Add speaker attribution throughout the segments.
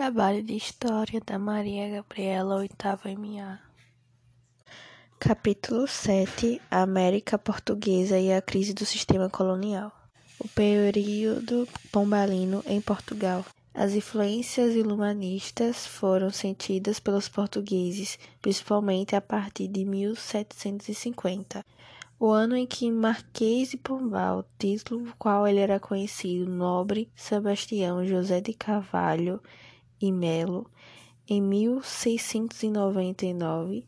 Speaker 1: Trabalho de História da Maria Gabriela, oitava MA. Capítulo 7 A América Portuguesa e a Crise do Sistema Colonial. O período pombalino em Portugal. As influências iluministas foram sentidas pelos portugueses, principalmente a partir de 1750. O ano em que Marquês de Pombal, título qual ele era conhecido, nobre Sebastião José de Carvalho e Melo em 1699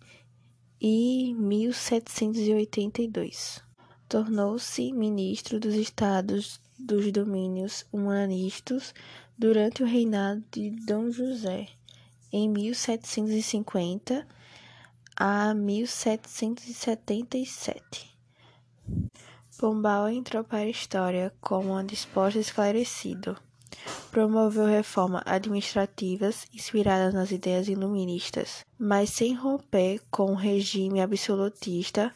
Speaker 1: e 1782. Tornou-se ministro dos Estados dos Domínios Humanistas durante o reinado de Dom José, em 1750 a 1777. Pombal entrou para a história como um disposto esclarecido. Promoveu reformas administrativas inspiradas nas ideias iluministas, mas sem romper com o regime absolutista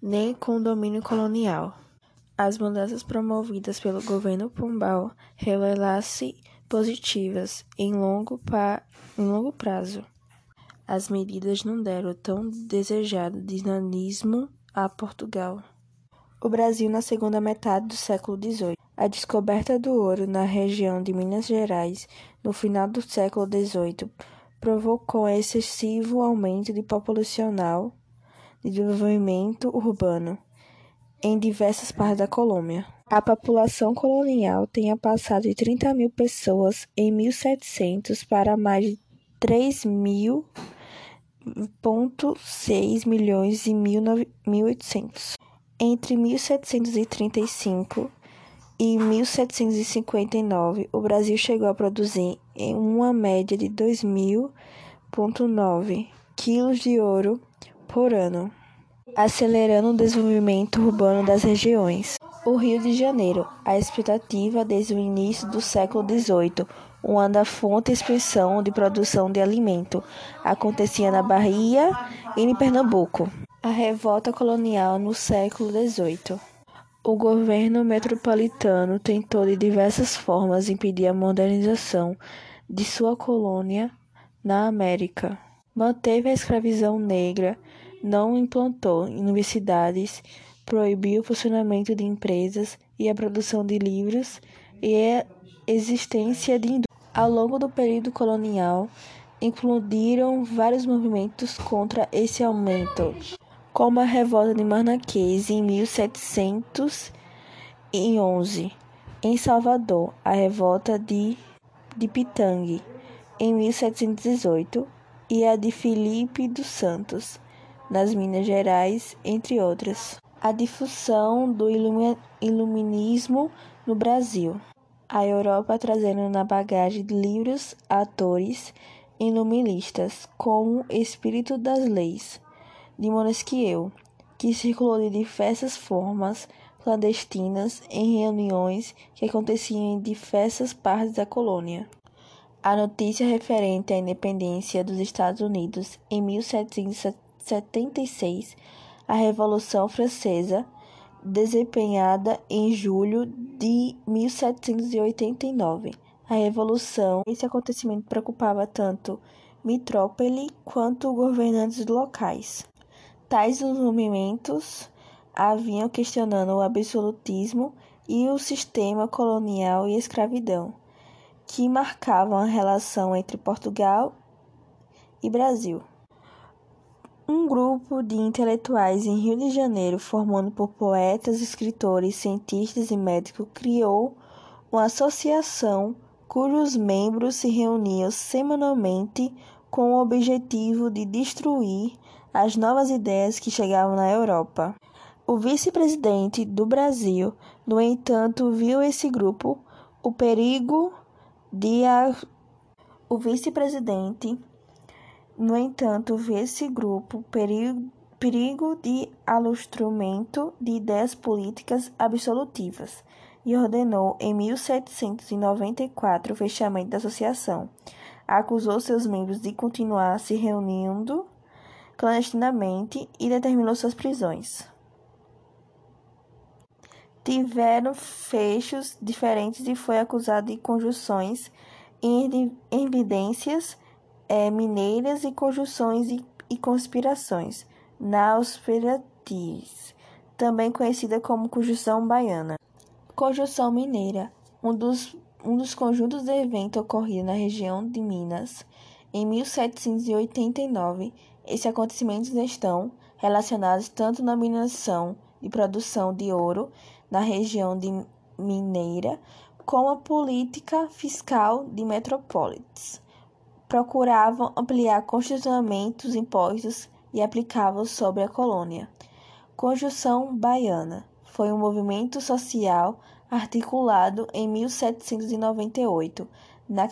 Speaker 1: nem com o domínio colonial. As mudanças promovidas pelo governo Pombal revelaram-se positivas em longo, em longo prazo. As medidas não deram tão desejado dinamismo a Portugal. O Brasil na segunda metade do século XVIII. A descoberta do ouro na região de Minas Gerais no final do século XVIII provocou excessivo aumento de populacional de desenvolvimento urbano em diversas partes da colônia. A população colonial tenha passado de 30 mil pessoas em 1700 para mais de 3.6 milhões em 1800. Entre 1735 em 1759, o Brasil chegou a produzir em uma média de 2.000,9 quilos de ouro por ano, acelerando o desenvolvimento urbano das regiões. O Rio de Janeiro, a expectativa desde o início do século XVIII, uma da fonte expansão de produção de alimento, acontecia na Bahia e em Pernambuco. A revolta colonial no século XVIII. O governo metropolitano tentou de diversas formas impedir a modernização de sua colônia na América. Manteve a escravidão negra, não implantou universidades, proibiu o funcionamento de empresas e a produção de livros e a existência de indústrias. Ao longo do período colonial, implodiram vários movimentos contra esse aumento como a revolta de Marnaquês em 1711, em Salvador, a revolta de, de Pitang em 1718 e a de Filipe dos Santos, nas Minas Gerais, entre outras. A difusão do iluminismo no Brasil. A Europa trazendo na bagagem livros, atores iluministas como Espírito das Leis de Montesquieu, que circulou de diversas formas clandestinas em reuniões que aconteciam em diversas partes da colônia. A notícia referente à independência dos Estados Unidos em 1776, a Revolução Francesa, desempenhada em julho de 1789. A Revolução, esse acontecimento preocupava tanto metrópole quanto governantes locais. Tais movimentos haviam questionando o absolutismo e o sistema colonial e escravidão, que marcavam a relação entre Portugal e Brasil. Um grupo de intelectuais em Rio de Janeiro, formado por poetas, escritores, cientistas e médicos, criou uma associação cujos membros se reuniam semanalmente com o objetivo de destruir as novas ideias que chegavam na Europa. O vice-presidente do Brasil, no entanto, viu esse grupo o perigo de a... o vice-presidente, no entanto, viu esse grupo perigo perigo de alustramento de ideias políticas absolutivas e ordenou em 1794 o fechamento da associação. Acusou seus membros de continuar se reunindo clandestinamente e determinou suas prisões. Tiveram fechos diferentes e foi acusado de conjunções em evidências é, mineiras e conjunções e, e conspirações, Nausperatis, também conhecida como conjunção baiana. Conjunção mineira, um dos, um dos conjuntos de eventos ocorrido na região de Minas em 1789. Esses acontecimentos estão relacionados tanto na mineração e produção de ouro na região de mineira, como a política fiscal de metrópoles. Procuravam ampliar constitucionalmente os impostos e aplicá-los sobre a colônia. Conjunção Baiana foi um movimento social articulado em 1798 na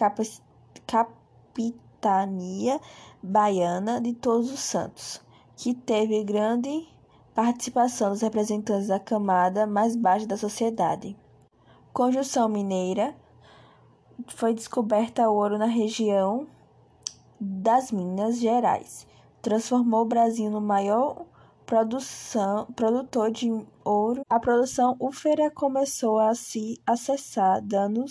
Speaker 1: capitania baiana de Todos os Santos, que teve grande participação dos representantes da camada mais baixa da sociedade. Conjunção mineira foi descoberta ouro na região das Minas Gerais. Transformou o Brasil no maior produção, produtor de ouro. A produção úfera começou a se acessar, dando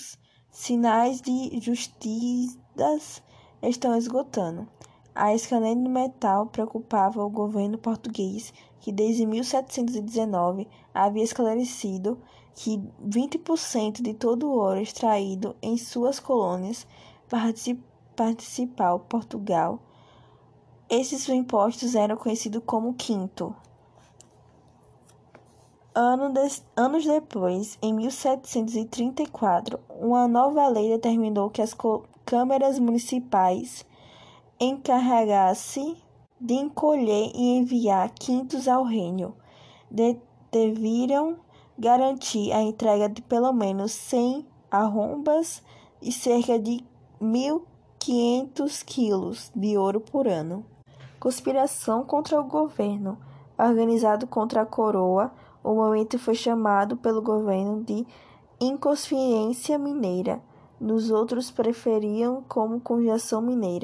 Speaker 1: sinais de justiças estão esgotando. A escaneio de metal preocupava o governo português, que desde 1719 havia esclarecido que 20% de todo o ouro extraído em suas colônias participal Portugal. Esses impostos eram conhecidos como quinto. anos depois, em 1734, uma nova lei determinou que as câmaras municipais encarregassem de encolher e enviar quintos ao reino. De deviam garantir a entrega de pelo menos 100 arrombas e cerca de 1.500 quilos de ouro por ano. Conspiração contra o governo. Organizado contra a coroa, o momento foi chamado pelo governo de inconsciência mineira. Nos outros preferiam como conjunção mineira.